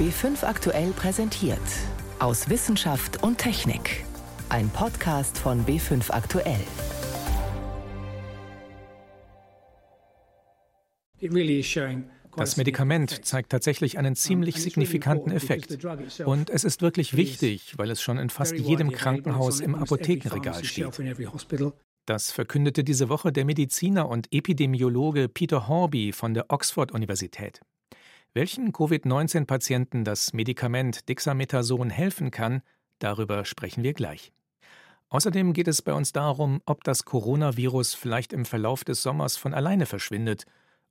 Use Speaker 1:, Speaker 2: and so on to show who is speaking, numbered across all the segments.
Speaker 1: B5 aktuell präsentiert. Aus Wissenschaft und Technik. Ein Podcast von B5 aktuell.
Speaker 2: Das Medikament zeigt tatsächlich einen ziemlich signifikanten Effekt. Und es ist wirklich wichtig, weil es schon in fast jedem Krankenhaus im Apothekenregal steht. Das verkündete diese Woche der Mediziner und Epidemiologe Peter Horby von der Oxford-Universität. Welchen Covid-19-Patienten das Medikament Dexamethason helfen kann, darüber sprechen wir gleich. Außerdem geht es bei uns darum, ob das Coronavirus vielleicht im Verlauf des Sommers von alleine verschwindet.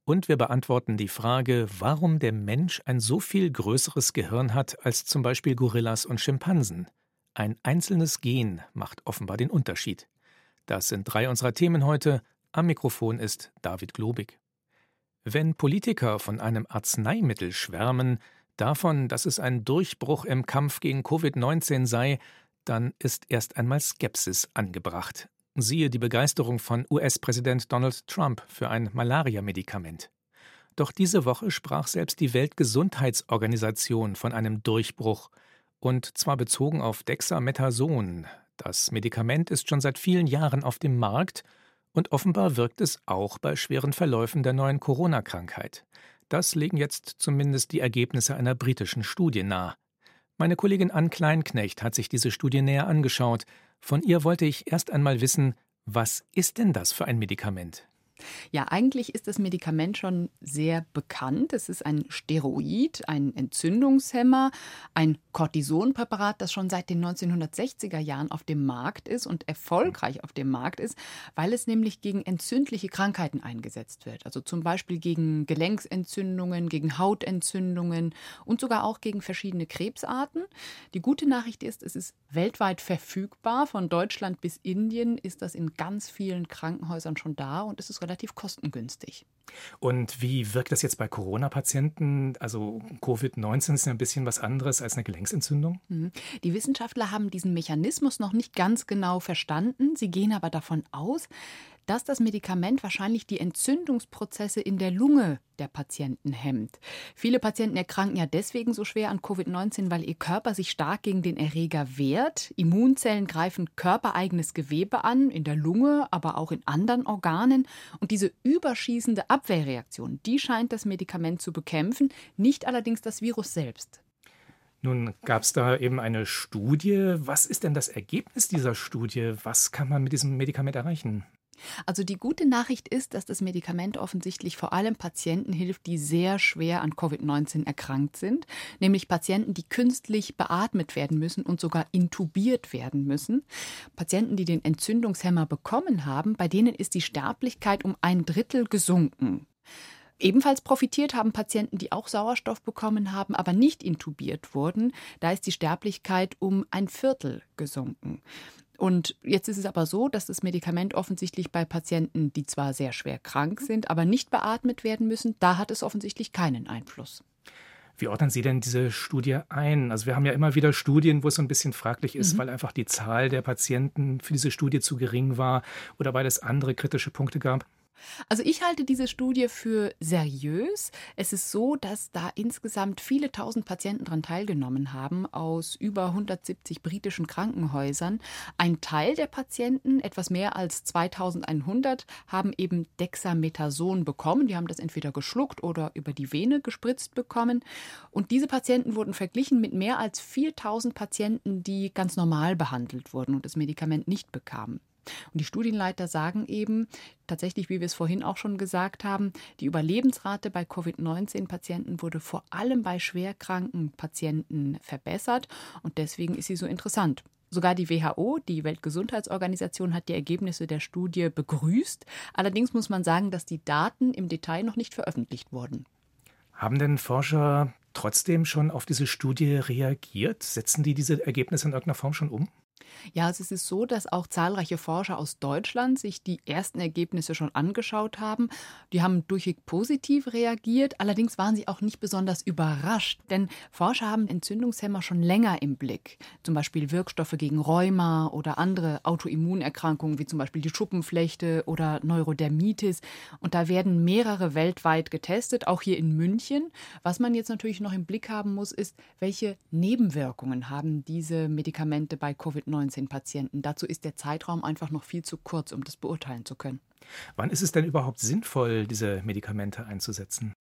Speaker 2: Und wir beantworten die Frage, warum der Mensch ein so viel größeres Gehirn hat als zum Beispiel Gorillas und Schimpansen. Ein einzelnes Gen macht offenbar den Unterschied. Das sind drei unserer Themen heute. Am Mikrofon ist David Globig. Wenn Politiker von einem Arzneimittel schwärmen, davon, dass es ein Durchbruch im Kampf gegen Covid-19 sei, dann ist erst einmal Skepsis angebracht. Siehe die Begeisterung von US-Präsident Donald Trump für ein Malaria-Medikament. Doch diese Woche sprach selbst die Weltgesundheitsorganisation von einem Durchbruch, und zwar bezogen auf Dexamethason. Das Medikament ist schon seit vielen Jahren auf dem Markt und offenbar wirkt es auch bei schweren Verläufen der neuen Corona-Krankheit. Das legen jetzt zumindest die Ergebnisse einer britischen Studie nahe. Meine Kollegin Ann Kleinknecht hat sich diese Studie näher angeschaut. Von ihr wollte ich erst einmal wissen, was ist denn das für ein Medikament?
Speaker 3: Ja, eigentlich ist das Medikament schon sehr bekannt. Es ist ein Steroid, ein Entzündungshemmer, ein Cortisonpräparat, das schon seit den 1960er Jahren auf dem Markt ist und erfolgreich auf dem Markt ist, weil es nämlich gegen entzündliche Krankheiten eingesetzt wird. Also zum Beispiel gegen Gelenksentzündungen, gegen Hautentzündungen und sogar auch gegen verschiedene Krebsarten. Die gute Nachricht ist, es ist weltweit verfügbar. Von Deutschland bis Indien ist das in ganz vielen Krankenhäusern schon da und es ist relativ kostengünstig.
Speaker 2: Und wie wirkt das jetzt bei Corona-Patienten? Also Covid-19 ist ja ein bisschen was anderes als eine Gelenksentzündung.
Speaker 3: Mhm. Die Wissenschaftler haben diesen Mechanismus noch nicht ganz genau verstanden. Sie gehen aber davon aus, dass das Medikament wahrscheinlich die Entzündungsprozesse in der Lunge der Patienten hemmt. Viele Patienten erkranken ja deswegen so schwer an Covid-19, weil ihr Körper sich stark gegen den Erreger wehrt. Immunzellen greifen körpereigenes Gewebe an, in der Lunge, aber auch in anderen Organen. Und diese überschießende Abwehrreaktion, die scheint das Medikament zu bekämpfen, nicht allerdings das Virus selbst.
Speaker 2: Nun gab es da eben eine Studie. Was ist denn das Ergebnis dieser Studie? Was kann man mit diesem Medikament erreichen?
Speaker 3: Also die gute Nachricht ist, dass das Medikament offensichtlich vor allem Patienten hilft, die sehr schwer an Covid-19 erkrankt sind, nämlich Patienten, die künstlich beatmet werden müssen und sogar intubiert werden müssen. Patienten, die den Entzündungshemmer bekommen haben, bei denen ist die Sterblichkeit um ein Drittel gesunken. Ebenfalls profitiert haben Patienten, die auch Sauerstoff bekommen haben, aber nicht intubiert wurden. Da ist die Sterblichkeit um ein Viertel gesunken. Und jetzt ist es aber so, dass das Medikament offensichtlich bei Patienten, die zwar sehr schwer krank sind, aber nicht beatmet werden müssen, da hat es offensichtlich keinen Einfluss.
Speaker 2: Wie ordnen Sie denn diese Studie ein? Also wir haben ja immer wieder Studien, wo es so ein bisschen fraglich ist, mhm. weil einfach die Zahl der Patienten für diese Studie zu gering war oder weil es andere kritische Punkte gab.
Speaker 3: Also ich halte diese Studie für seriös. Es ist so, dass da insgesamt viele tausend Patienten daran teilgenommen haben aus über 170 britischen Krankenhäusern. Ein Teil der Patienten, etwas mehr als 2100, haben eben Dexamethason bekommen. Die haben das entweder geschluckt oder über die Vene gespritzt bekommen. Und diese Patienten wurden verglichen mit mehr als 4000 Patienten, die ganz normal behandelt wurden und das Medikament nicht bekamen. Und die Studienleiter sagen eben, tatsächlich, wie wir es vorhin auch schon gesagt haben, die Überlebensrate bei Covid-19-Patienten wurde vor allem bei schwerkranken Patienten verbessert und deswegen ist sie so interessant. Sogar die WHO, die Weltgesundheitsorganisation, hat die Ergebnisse der Studie begrüßt. Allerdings muss man sagen, dass die Daten im Detail noch nicht veröffentlicht wurden.
Speaker 2: Haben denn Forscher trotzdem schon auf diese Studie reagiert? Setzen die diese Ergebnisse in irgendeiner Form schon um?
Speaker 3: Ja, also es ist so, dass auch zahlreiche Forscher aus Deutschland sich die ersten Ergebnisse schon angeschaut haben. Die haben durchweg positiv reagiert, allerdings waren sie auch nicht besonders überrascht, denn Forscher haben Entzündungshemmer schon länger im Blick. Zum Beispiel Wirkstoffe gegen Rheuma oder andere Autoimmunerkrankungen wie zum Beispiel die Schuppenflechte oder Neurodermitis. Und da werden mehrere weltweit getestet, auch hier in München. Was man jetzt natürlich noch im Blick haben muss, ist, welche Nebenwirkungen haben diese Medikamente bei Covid-19? Covid-19-Patienten. Dazu ist der Zeitraum einfach noch viel zu kurz, um das beurteilen zu können.
Speaker 2: Wann ist es denn überhaupt sinnvoll, diese Medikamente einzusetzen?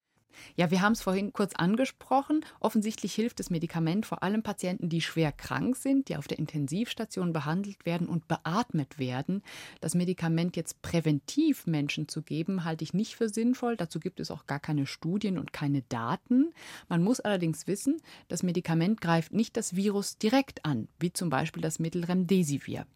Speaker 3: Ja, wir haben es vorhin kurz angesprochen. Offensichtlich hilft das Medikament vor allem Patienten, die schwer krank sind, die auf der Intensivstation behandelt werden und beatmet werden. Das Medikament jetzt präventiv Menschen zu geben, halte ich nicht für sinnvoll. Dazu gibt es auch gar keine Studien und keine Daten. Man muss allerdings wissen, das Medikament greift nicht das Virus direkt an, wie zum Beispiel das Mittel Remdesivir.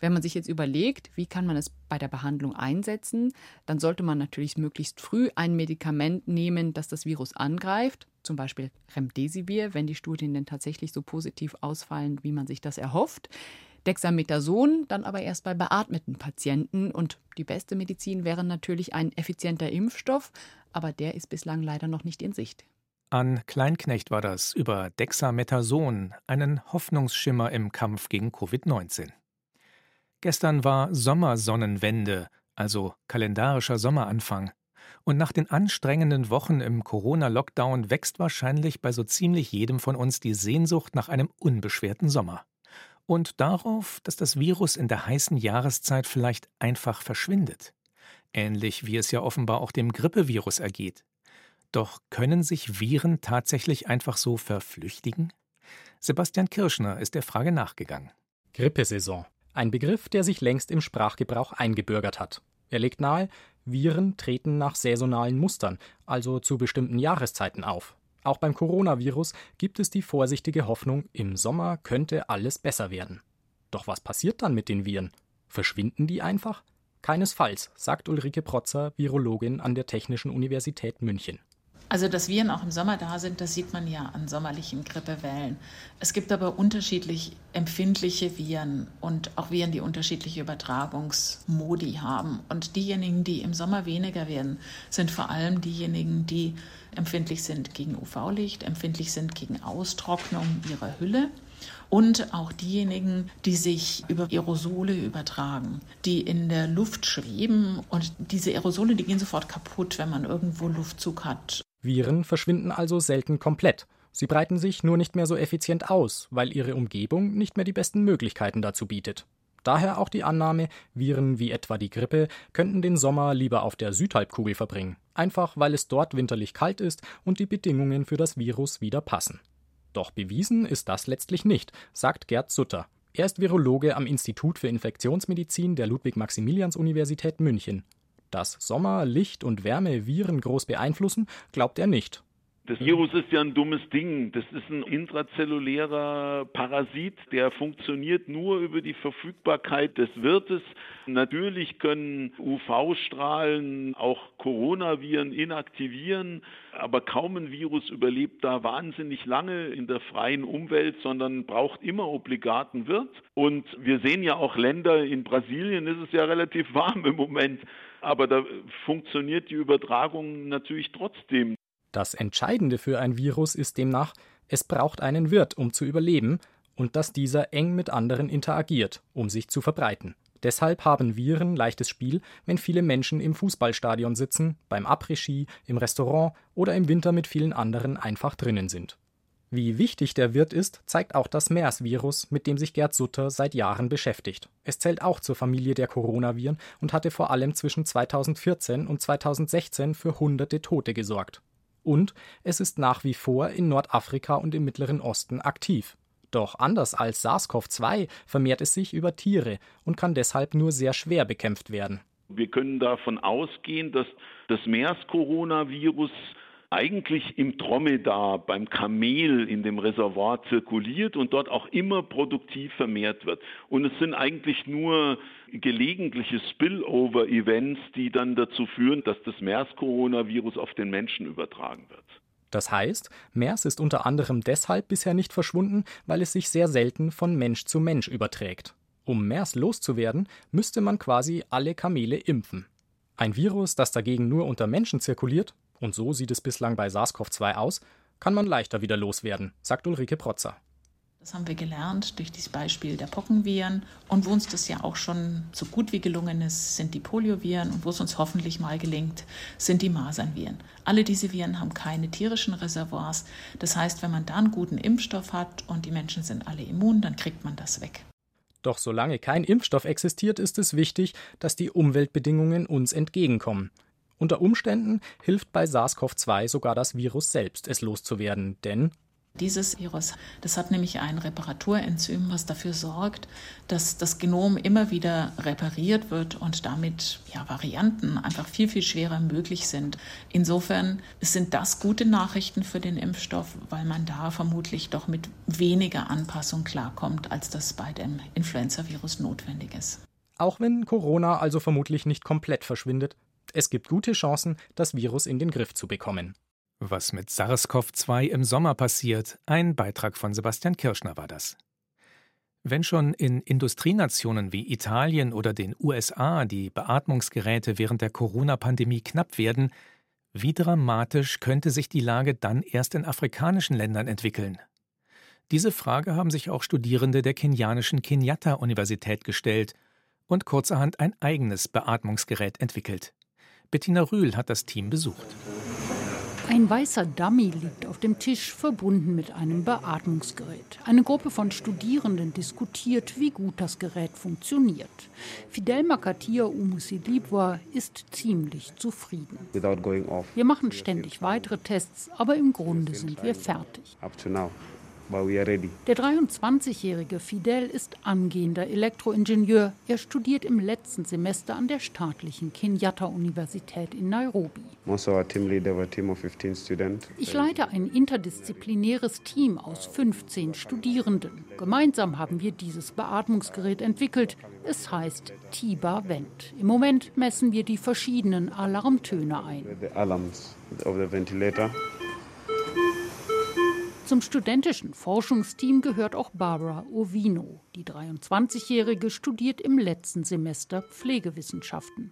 Speaker 3: Wenn man sich jetzt überlegt, wie kann man es bei der Behandlung einsetzen, dann sollte man natürlich möglichst früh ein Medikament nehmen, das das Virus angreift, zum Beispiel Remdesivir, wenn die Studien denn tatsächlich so positiv ausfallen, wie man sich das erhofft. Dexamethason dann aber erst bei beatmeten Patienten. Und die beste Medizin wäre natürlich ein effizienter Impfstoff, aber der ist bislang leider noch nicht in Sicht.
Speaker 2: An Kleinknecht war das über Dexamethason, einen Hoffnungsschimmer im Kampf gegen Covid-19. Gestern war Sommersonnenwende, also kalendarischer Sommeranfang. Und nach den anstrengenden Wochen im Corona-Lockdown wächst wahrscheinlich bei so ziemlich jedem von uns die Sehnsucht nach einem unbeschwerten Sommer. Und darauf, dass das Virus in der heißen Jahreszeit vielleicht einfach verschwindet. Ähnlich wie es ja offenbar auch dem Grippevirus ergeht. Doch können sich Viren tatsächlich einfach so verflüchtigen? Sebastian Kirschner ist der Frage nachgegangen.
Speaker 4: Grippesaison. Ein Begriff, der sich längst im Sprachgebrauch eingebürgert hat. Er legt nahe, Viren treten nach saisonalen Mustern, also zu bestimmten Jahreszeiten auf. Auch beim Coronavirus gibt es die vorsichtige Hoffnung, im Sommer könnte alles besser werden. Doch was passiert dann mit den Viren? Verschwinden die einfach? Keinesfalls, sagt Ulrike Protzer, Virologin an der Technischen Universität München.
Speaker 5: Also, dass Viren auch im Sommer da sind, das sieht man ja an sommerlichen Grippewellen. Es gibt aber unterschiedlich empfindliche Viren und auch Viren, die unterschiedliche Übertragungsmodi haben. Und diejenigen, die im Sommer weniger werden, sind vor allem diejenigen, die empfindlich sind gegen UV-Licht, empfindlich sind gegen Austrocknung ihrer Hülle und auch diejenigen, die sich über Aerosole übertragen, die in der Luft schweben und diese Aerosole, die gehen sofort kaputt, wenn man irgendwo Luftzug hat
Speaker 4: Viren verschwinden also selten komplett. Sie breiten sich nur nicht mehr so effizient aus, weil ihre Umgebung nicht mehr die besten Möglichkeiten dazu bietet. Daher auch die Annahme, Viren wie etwa die Grippe könnten den Sommer lieber auf der Südhalbkugel verbringen, einfach weil es dort winterlich kalt ist und die Bedingungen für das Virus wieder passen. Doch bewiesen ist das letztlich nicht, sagt Gerd Sutter. Er ist Virologe am Institut für Infektionsmedizin der Ludwig-Maximilians-Universität München dass Sommer, Licht und Wärme Viren groß beeinflussen, glaubt er nicht.
Speaker 6: Das Virus ist ja ein dummes Ding. Das ist ein intrazellulärer Parasit, der funktioniert nur über die Verfügbarkeit des Wirtes. Natürlich können UV-Strahlen auch Coronaviren inaktivieren, aber kaum ein Virus überlebt da wahnsinnig lange in der freien Umwelt, sondern braucht immer obligaten Wirt. Und wir sehen ja auch Länder, in Brasilien ist es ja relativ warm im Moment, aber da funktioniert die Übertragung natürlich trotzdem.
Speaker 4: Das Entscheidende für ein Virus ist demnach, es braucht einen Wirt, um zu überleben, und dass dieser eng mit anderen interagiert, um sich zu verbreiten. Deshalb haben Viren leichtes Spiel, wenn viele Menschen im Fußballstadion sitzen, beim Après-Ski, im Restaurant oder im Winter mit vielen anderen einfach drinnen sind. Wie wichtig der Wirt ist, zeigt auch das MERS-Virus, mit dem sich Gerd Sutter seit Jahren beschäftigt. Es zählt auch zur Familie der Coronaviren und hatte vor allem zwischen 2014 und 2016 für hunderte Tote gesorgt und es ist nach wie vor in Nordafrika und im Mittleren Osten aktiv. Doch anders als SARS-CoV-2 vermehrt es sich über Tiere und kann deshalb nur sehr schwer bekämpft werden.
Speaker 6: Wir können davon ausgehen, dass das MERS-Coronavirus eigentlich im Dromedar, beim Kamel in dem Reservoir zirkuliert und dort auch immer produktiv vermehrt wird. Und es sind eigentlich nur gelegentliche Spillover-Events, die dann dazu führen, dass das MERS-Coronavirus auf den Menschen übertragen wird.
Speaker 4: Das heißt, MERS ist unter anderem deshalb bisher nicht verschwunden, weil es sich sehr selten von Mensch zu Mensch überträgt. Um MERS loszuwerden, müsste man quasi alle Kamele impfen. Ein Virus, das dagegen nur unter Menschen zirkuliert, und so sieht es bislang bei SARS-CoV-2 aus, kann man leichter wieder loswerden, sagt Ulrike Protzer.
Speaker 5: Das haben wir gelernt durch das Beispiel der Pockenviren. Und wo uns das ja auch schon so gut wie gelungen ist, sind die Polioviren. Und wo es uns hoffentlich mal gelingt, sind die Masernviren. Alle diese Viren haben keine tierischen Reservoirs. Das heißt, wenn man da einen guten Impfstoff hat und die Menschen sind alle immun, dann kriegt man das weg.
Speaker 4: Doch solange kein Impfstoff existiert, ist es wichtig, dass die Umweltbedingungen uns entgegenkommen. Unter Umständen hilft bei SARS-CoV-2 sogar das Virus selbst, es loszuwerden, denn
Speaker 5: dieses Virus, das hat nämlich ein Reparaturenzym, was dafür sorgt, dass das Genom immer wieder repariert wird und damit ja, Varianten einfach viel, viel schwerer möglich sind. Insofern sind das gute Nachrichten für den Impfstoff, weil man da vermutlich doch mit weniger Anpassung klarkommt, als das bei dem Influenza-Virus notwendig ist.
Speaker 4: Auch wenn Corona also vermutlich nicht komplett verschwindet, es gibt gute Chancen, das Virus in den Griff zu bekommen.
Speaker 2: Was mit SARS-CoV-2 im Sommer passiert, ein Beitrag von Sebastian Kirschner war das. Wenn schon in Industrienationen wie Italien oder den USA die Beatmungsgeräte während der Corona-Pandemie knapp werden, wie dramatisch könnte sich die Lage dann erst in afrikanischen Ländern entwickeln? Diese Frage haben sich auch Studierende der kenianischen Kenyatta-Universität gestellt und kurzerhand ein eigenes Beatmungsgerät entwickelt. Bettina Rühl hat das Team besucht.
Speaker 7: Ein weißer Dummy liegt auf dem Tisch, verbunden mit einem Beatmungsgerät. Eine Gruppe von Studierenden diskutiert, wie gut das Gerät funktioniert. Fidel Makatia Umusilibwa ist ziemlich zufrieden. Wir machen ständig weitere Tests, aber im Grunde sind wir fertig. Der 23-jährige Fidel ist angehender Elektroingenieur. Er studiert im letzten Semester an der staatlichen Kenyatta-Universität in Nairobi. Ich leite ein interdisziplinäres Team aus 15 Studierenden. Gemeinsam haben wir dieses Beatmungsgerät entwickelt. Es heißt TIBA Vent. Im Moment messen wir die verschiedenen Alarmtöne ein. Zum studentischen Forschungsteam gehört auch Barbara Ovino. Die 23-Jährige studiert im letzten Semester Pflegewissenschaften.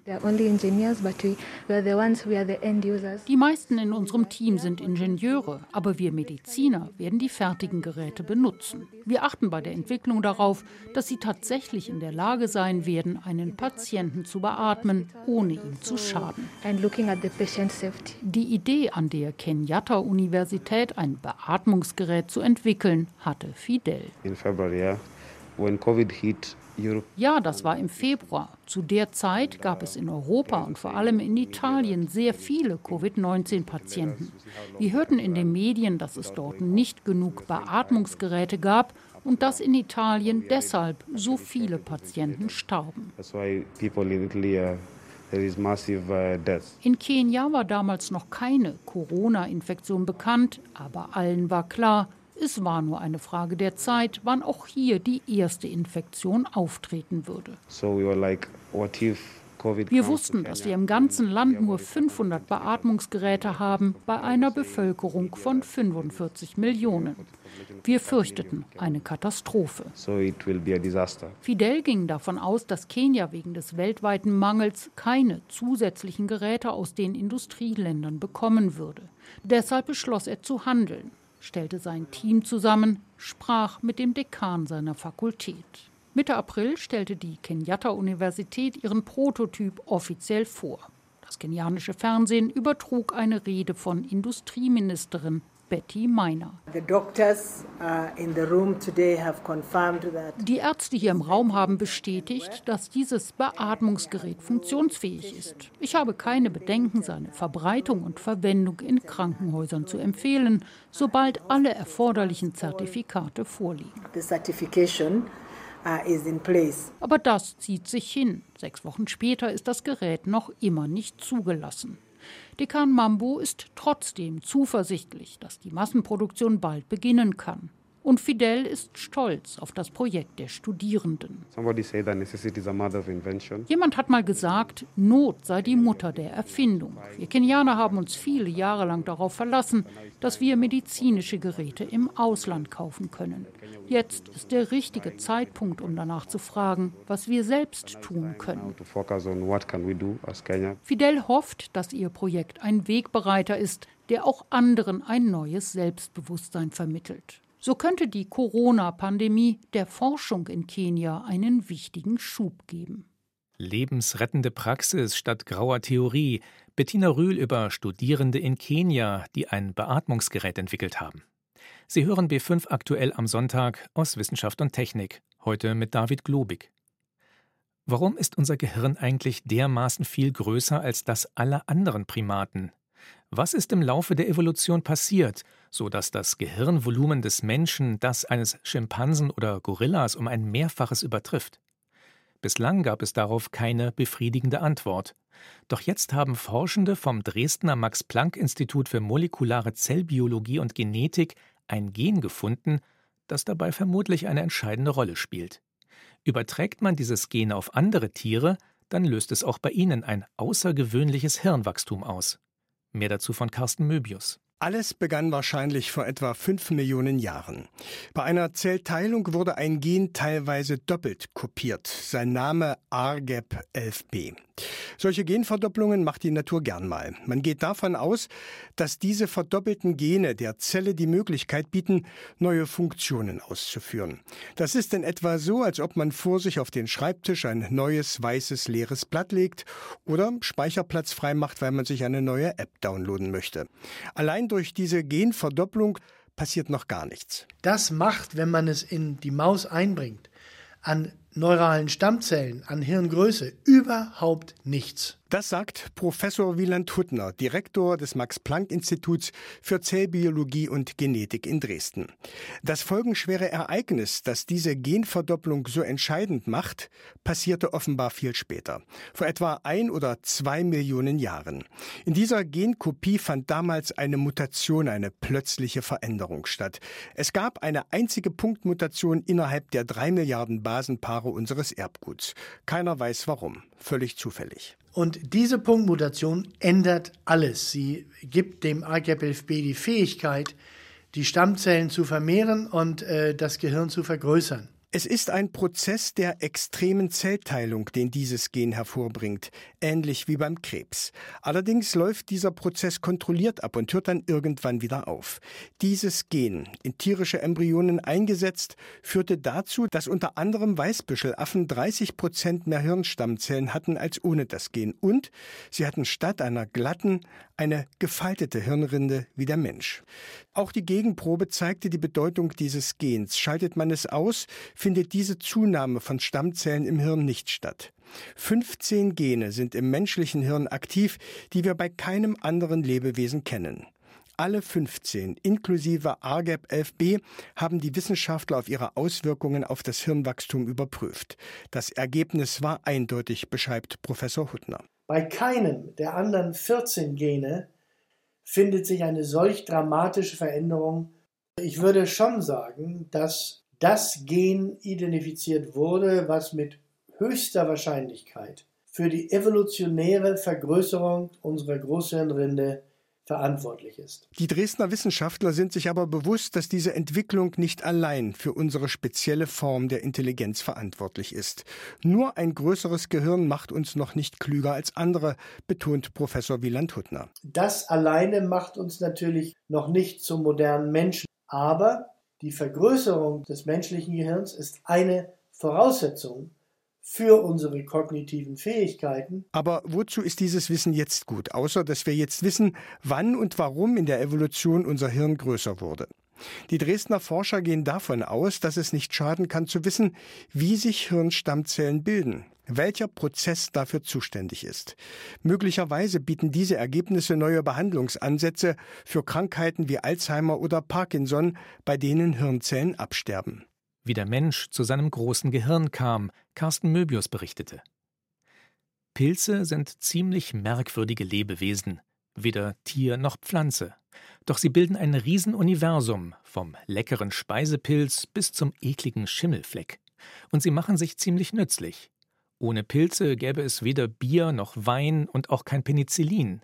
Speaker 7: Die meisten in unserem Team sind Ingenieure, aber wir Mediziner werden die fertigen Geräte benutzen. Wir achten bei der Entwicklung darauf, dass sie tatsächlich in der Lage sein werden, einen Patienten zu beatmen, ohne ihm zu schaden. Die Idee, an der Kenyatta-Universität ein Beatmungsgerät zu entwickeln, hatte Fidel. In February, ja, das war im Februar. Zu der Zeit gab es in Europa und vor allem in Italien sehr viele Covid-19-Patienten. Wir hörten in den Medien, dass es dort nicht genug Beatmungsgeräte gab und dass in Italien deshalb so viele Patienten starben. Uh, in Kenia war damals noch keine Corona-Infektion bekannt, aber allen war klar, es war nur eine Frage der Zeit, wann auch hier die erste Infektion auftreten würde. Wir wussten, dass wir im ganzen Land nur 500 Beatmungsgeräte haben bei einer Bevölkerung von 45 Millionen. Wir fürchteten eine Katastrophe. Fidel ging davon aus, dass Kenia wegen des weltweiten Mangels keine zusätzlichen Geräte aus den Industrieländern bekommen würde. Deshalb beschloss er zu handeln stellte sein Team zusammen, sprach mit dem Dekan seiner Fakultät. Mitte April stellte die Kenyatta-Universität ihren Prototyp offiziell vor. Das kenianische Fernsehen übertrug eine Rede von Industrieministerin Betty Meiner. Uh, Die Ärzte hier im Raum haben bestätigt, dass dieses Beatmungsgerät funktionsfähig ist. Ich habe keine Bedenken, seine Verbreitung und Verwendung in Krankenhäusern zu empfehlen, sobald alle erforderlichen Zertifikate vorliegen. Uh, Aber das zieht sich hin. Sechs Wochen später ist das Gerät noch immer nicht zugelassen. Dekan Mambo ist trotzdem zuversichtlich, dass die Massenproduktion bald beginnen kann. Und Fidel ist stolz auf das Projekt der Studierenden. Jemand hat mal gesagt, Not sei die Mutter der Erfindung. Wir Kenianer haben uns viele Jahre lang darauf verlassen, dass wir medizinische Geräte im Ausland kaufen können. Jetzt ist der richtige Zeitpunkt, um danach zu fragen, was wir selbst tun können. Fidel hofft, dass ihr Projekt ein Wegbereiter ist, der auch anderen ein neues Selbstbewusstsein vermittelt. So könnte die Corona-Pandemie der Forschung in Kenia einen wichtigen Schub geben.
Speaker 2: Lebensrettende Praxis statt grauer Theorie. Bettina Rühl über Studierende in Kenia, die ein Beatmungsgerät entwickelt haben. Sie hören B5 aktuell am Sonntag aus Wissenschaft und Technik, heute mit David Globig. Warum ist unser Gehirn eigentlich dermaßen viel größer als das aller anderen Primaten? Was ist im Laufe der Evolution passiert, so dass das Gehirnvolumen des Menschen das eines Schimpansen oder Gorillas um ein Mehrfaches übertrifft? Bislang gab es darauf keine befriedigende Antwort. Doch jetzt haben Forschende vom Dresdner Max Planck Institut für molekulare Zellbiologie und Genetik ein Gen gefunden, das dabei vermutlich eine entscheidende Rolle spielt. Überträgt man dieses Gen auf andere Tiere, dann löst es auch bei ihnen ein außergewöhnliches Hirnwachstum aus. Mehr dazu von Carsten Möbius.
Speaker 8: Alles begann wahrscheinlich vor etwa fünf Millionen Jahren. Bei einer Zellteilung wurde ein Gen teilweise doppelt kopiert, sein Name ARGEP11b. Solche Genverdopplungen macht die Natur gern mal. Man geht davon aus, dass diese verdoppelten Gene der Zelle die Möglichkeit bieten, neue Funktionen auszuführen. Das ist in etwa so, als ob man vor sich auf den Schreibtisch ein neues, weißes, leeres Blatt legt oder Speicherplatz freimacht, weil man sich eine neue App downloaden möchte. Allein durch diese Genverdopplung passiert noch gar nichts.
Speaker 9: Das macht, wenn man es in die Maus einbringt, an neuralen Stammzellen, an Hirngröße überhaupt nichts.
Speaker 8: Das sagt Professor Wieland Huttner, Direktor des Max-Planck-Instituts für Zellbiologie und Genetik in Dresden. Das folgenschwere Ereignis, das diese Genverdopplung so entscheidend macht, passierte offenbar viel später, vor etwa ein oder zwei Millionen Jahren. In dieser Genkopie fand damals eine Mutation, eine plötzliche Veränderung statt. Es gab eine einzige Punktmutation innerhalb der drei Milliarden Basenpaare unseres Erbguts. Keiner weiß warum, völlig zufällig.
Speaker 9: Und diese Punktmutation ändert alles. Sie gibt dem AGAP11b die Fähigkeit, die Stammzellen zu vermehren und äh, das Gehirn zu vergrößern.
Speaker 8: Es ist ein Prozess der extremen Zellteilung, den dieses Gen hervorbringt, ähnlich wie beim Krebs. Allerdings läuft dieser Prozess kontrolliert ab und hört dann irgendwann wieder auf. Dieses Gen, in tierische Embryonen eingesetzt, führte dazu, dass unter anderem Weißbüschelaffen 30 Prozent mehr Hirnstammzellen hatten als ohne das Gen und sie hatten statt einer glatten eine gefaltete Hirnrinde wie der Mensch. Auch die Gegenprobe zeigte die Bedeutung dieses Gens. Schaltet man es aus, findet diese Zunahme von Stammzellen im Hirn nicht statt. 15 Gene sind im menschlichen Hirn aktiv, die wir bei keinem anderen Lebewesen kennen. Alle 15, inklusive ARGEP11b, haben die Wissenschaftler auf ihre Auswirkungen auf das Hirnwachstum überprüft. Das Ergebnis war eindeutig, beschreibt Professor Huttner.
Speaker 9: Bei keinem der anderen 14 Gene findet sich eine solch dramatische Veränderung. Ich würde schon sagen, dass das Gen identifiziert wurde, was mit höchster Wahrscheinlichkeit für die evolutionäre Vergrößerung unserer Großhirnrinde verantwortlich ist.
Speaker 8: Die Dresdner Wissenschaftler sind sich aber bewusst, dass diese Entwicklung nicht allein für unsere spezielle Form der Intelligenz verantwortlich ist. Nur ein größeres Gehirn macht uns noch nicht klüger als andere, betont Professor Wieland Huttner.
Speaker 9: Das alleine macht uns natürlich noch nicht zum modernen Menschen, aber die Vergrößerung des menschlichen Gehirns ist eine Voraussetzung für unsere kognitiven Fähigkeiten.
Speaker 8: Aber wozu ist dieses Wissen jetzt gut, außer dass wir jetzt wissen, wann und warum in der Evolution unser Hirn größer wurde? Die Dresdner Forscher gehen davon aus, dass es nicht schaden kann zu wissen, wie sich Hirnstammzellen bilden, welcher Prozess dafür zuständig ist. Möglicherweise bieten diese Ergebnisse neue Behandlungsansätze für Krankheiten wie Alzheimer oder Parkinson, bei denen Hirnzellen absterben
Speaker 2: wie der Mensch zu seinem großen Gehirn kam, Carsten Möbius berichtete. Pilze sind ziemlich merkwürdige Lebewesen. weder Tier noch Pflanze. Doch sie bilden ein Riesenuniversum, vom leckeren Speisepilz bis zum ekligen Schimmelfleck. Und sie machen sich ziemlich nützlich. Ohne Pilze gäbe es weder Bier noch Wein und auch kein Penicillin.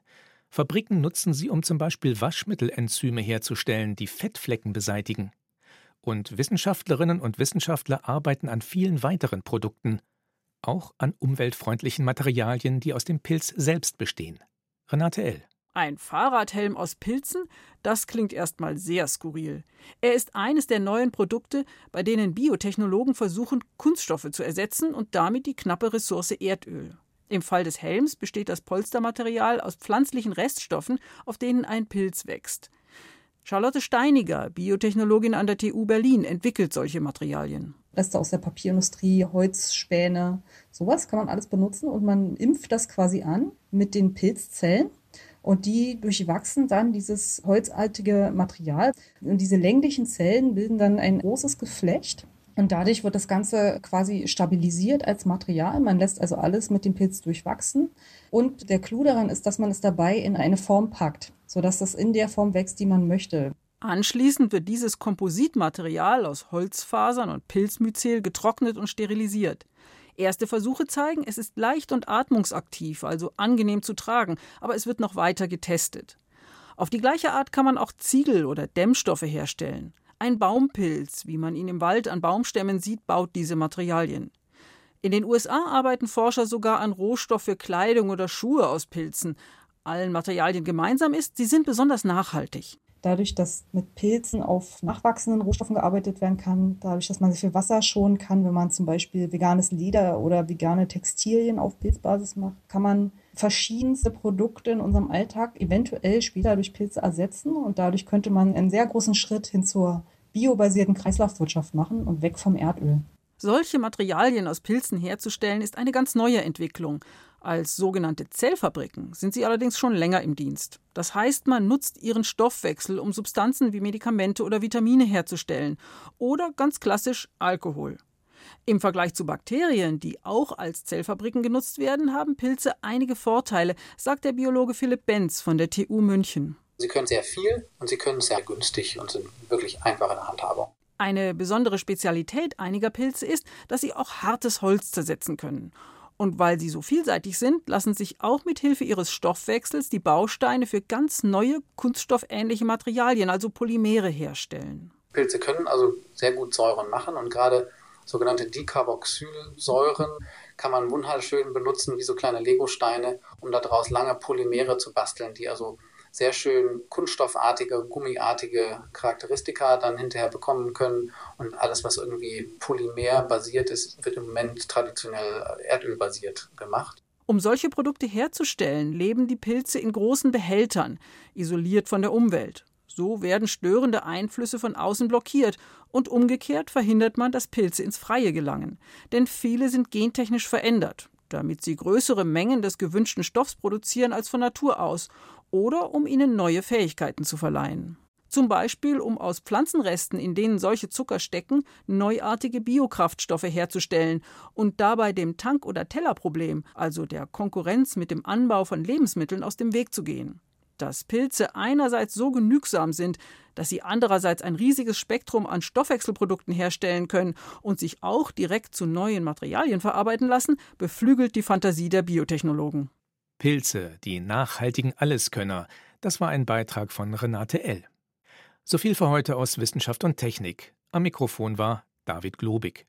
Speaker 2: Fabriken nutzen sie, um zum Beispiel Waschmittelenzyme herzustellen, die Fettflecken beseitigen. Und Wissenschaftlerinnen und Wissenschaftler arbeiten an vielen weiteren Produkten, auch an umweltfreundlichen Materialien, die aus dem Pilz selbst bestehen. Renate L.
Speaker 10: Ein Fahrradhelm aus Pilzen? Das klingt erstmal sehr skurril. Er ist eines der neuen Produkte, bei denen Biotechnologen versuchen, Kunststoffe zu ersetzen und damit die knappe Ressource Erdöl. Im Fall des Helms besteht das Polstermaterial aus pflanzlichen Reststoffen, auf denen ein Pilz wächst. Charlotte Steiniger, Biotechnologin an der TU Berlin, entwickelt solche Materialien.
Speaker 11: Reste aus der Papierindustrie, Holzspäne, sowas kann man alles benutzen und man impft das quasi an mit den Pilzzellen und die durchwachsen dann dieses holzartige Material. Und diese länglichen Zellen bilden dann ein großes Geflecht. Und dadurch wird das Ganze quasi stabilisiert als Material. Man lässt also alles mit dem Pilz durchwachsen. Und der Clou daran ist, dass man es dabei in eine Form packt, sodass das in der Form wächst, die man möchte.
Speaker 10: Anschließend wird dieses Kompositmaterial aus Holzfasern und Pilzmyzel getrocknet und sterilisiert. Erste Versuche zeigen, es ist leicht und atmungsaktiv, also angenehm zu tragen, aber es wird noch weiter getestet. Auf die gleiche Art kann man auch Ziegel oder Dämmstoffe herstellen. Ein Baumpilz, wie man ihn im Wald an Baumstämmen sieht, baut diese Materialien. In den USA arbeiten Forscher sogar an Rohstoff für Kleidung oder Schuhe aus Pilzen. Allen Materialien gemeinsam ist, sie sind besonders nachhaltig
Speaker 11: dadurch, dass mit Pilzen auf nachwachsenden Rohstoffen gearbeitet werden kann, dadurch, dass man sich viel Wasser schonen kann, wenn man zum Beispiel veganes Leder oder vegane Textilien auf Pilzbasis macht, kann man verschiedenste Produkte in unserem Alltag eventuell später durch Pilze ersetzen und dadurch könnte man einen sehr großen Schritt hin zur biobasierten Kreislaufwirtschaft machen und weg vom Erdöl.
Speaker 10: Solche Materialien aus Pilzen herzustellen, ist eine ganz neue Entwicklung. Als sogenannte Zellfabriken sind sie allerdings schon länger im Dienst. Das heißt, man nutzt ihren Stoffwechsel, um Substanzen wie Medikamente oder Vitamine herzustellen oder ganz klassisch Alkohol. Im Vergleich zu Bakterien, die auch als Zellfabriken genutzt werden, haben Pilze einige Vorteile, sagt der Biologe Philipp Benz von der TU München.
Speaker 12: Sie können sehr viel und sie können sehr günstig und sind wirklich einfach in der Handhabung.
Speaker 10: Eine besondere Spezialität einiger Pilze ist, dass sie auch hartes Holz zersetzen können. Und weil sie so vielseitig sind, lassen sich auch mit Hilfe ihres Stoffwechsels die Bausteine für ganz neue kunststoffähnliche Materialien, also Polymere, herstellen.
Speaker 12: Pilze können also sehr gut Säuren machen und gerade sogenannte Dicarboxylsäuren kann man wunderschön benutzen wie so kleine Legosteine, um daraus lange Polymere zu basteln, die also sehr schön kunststoffartige, gummiartige Charakteristika dann hinterher bekommen können. Und alles, was irgendwie polymerbasiert ist, wird im Moment traditionell erdölbasiert gemacht.
Speaker 10: Um solche Produkte herzustellen, leben die Pilze in großen Behältern, isoliert von der Umwelt. So werden störende Einflüsse von außen blockiert und umgekehrt verhindert man, dass Pilze ins Freie gelangen. Denn viele sind gentechnisch verändert, damit sie größere Mengen des gewünschten Stoffs produzieren als von Natur aus oder um ihnen neue Fähigkeiten zu verleihen. Zum Beispiel, um aus Pflanzenresten, in denen solche Zucker stecken, neuartige Biokraftstoffe herzustellen und dabei dem Tank- oder Tellerproblem, also der Konkurrenz mit dem Anbau von Lebensmitteln, aus dem Weg zu gehen. Dass Pilze einerseits so genügsam sind, dass sie andererseits ein riesiges Spektrum an Stoffwechselprodukten herstellen können und sich auch direkt zu neuen Materialien verarbeiten lassen, beflügelt die Fantasie der Biotechnologen.
Speaker 2: Pilze, die nachhaltigen Alleskönner. Das war ein Beitrag von Renate L. So viel für heute aus Wissenschaft und Technik. Am Mikrofon war David Globig.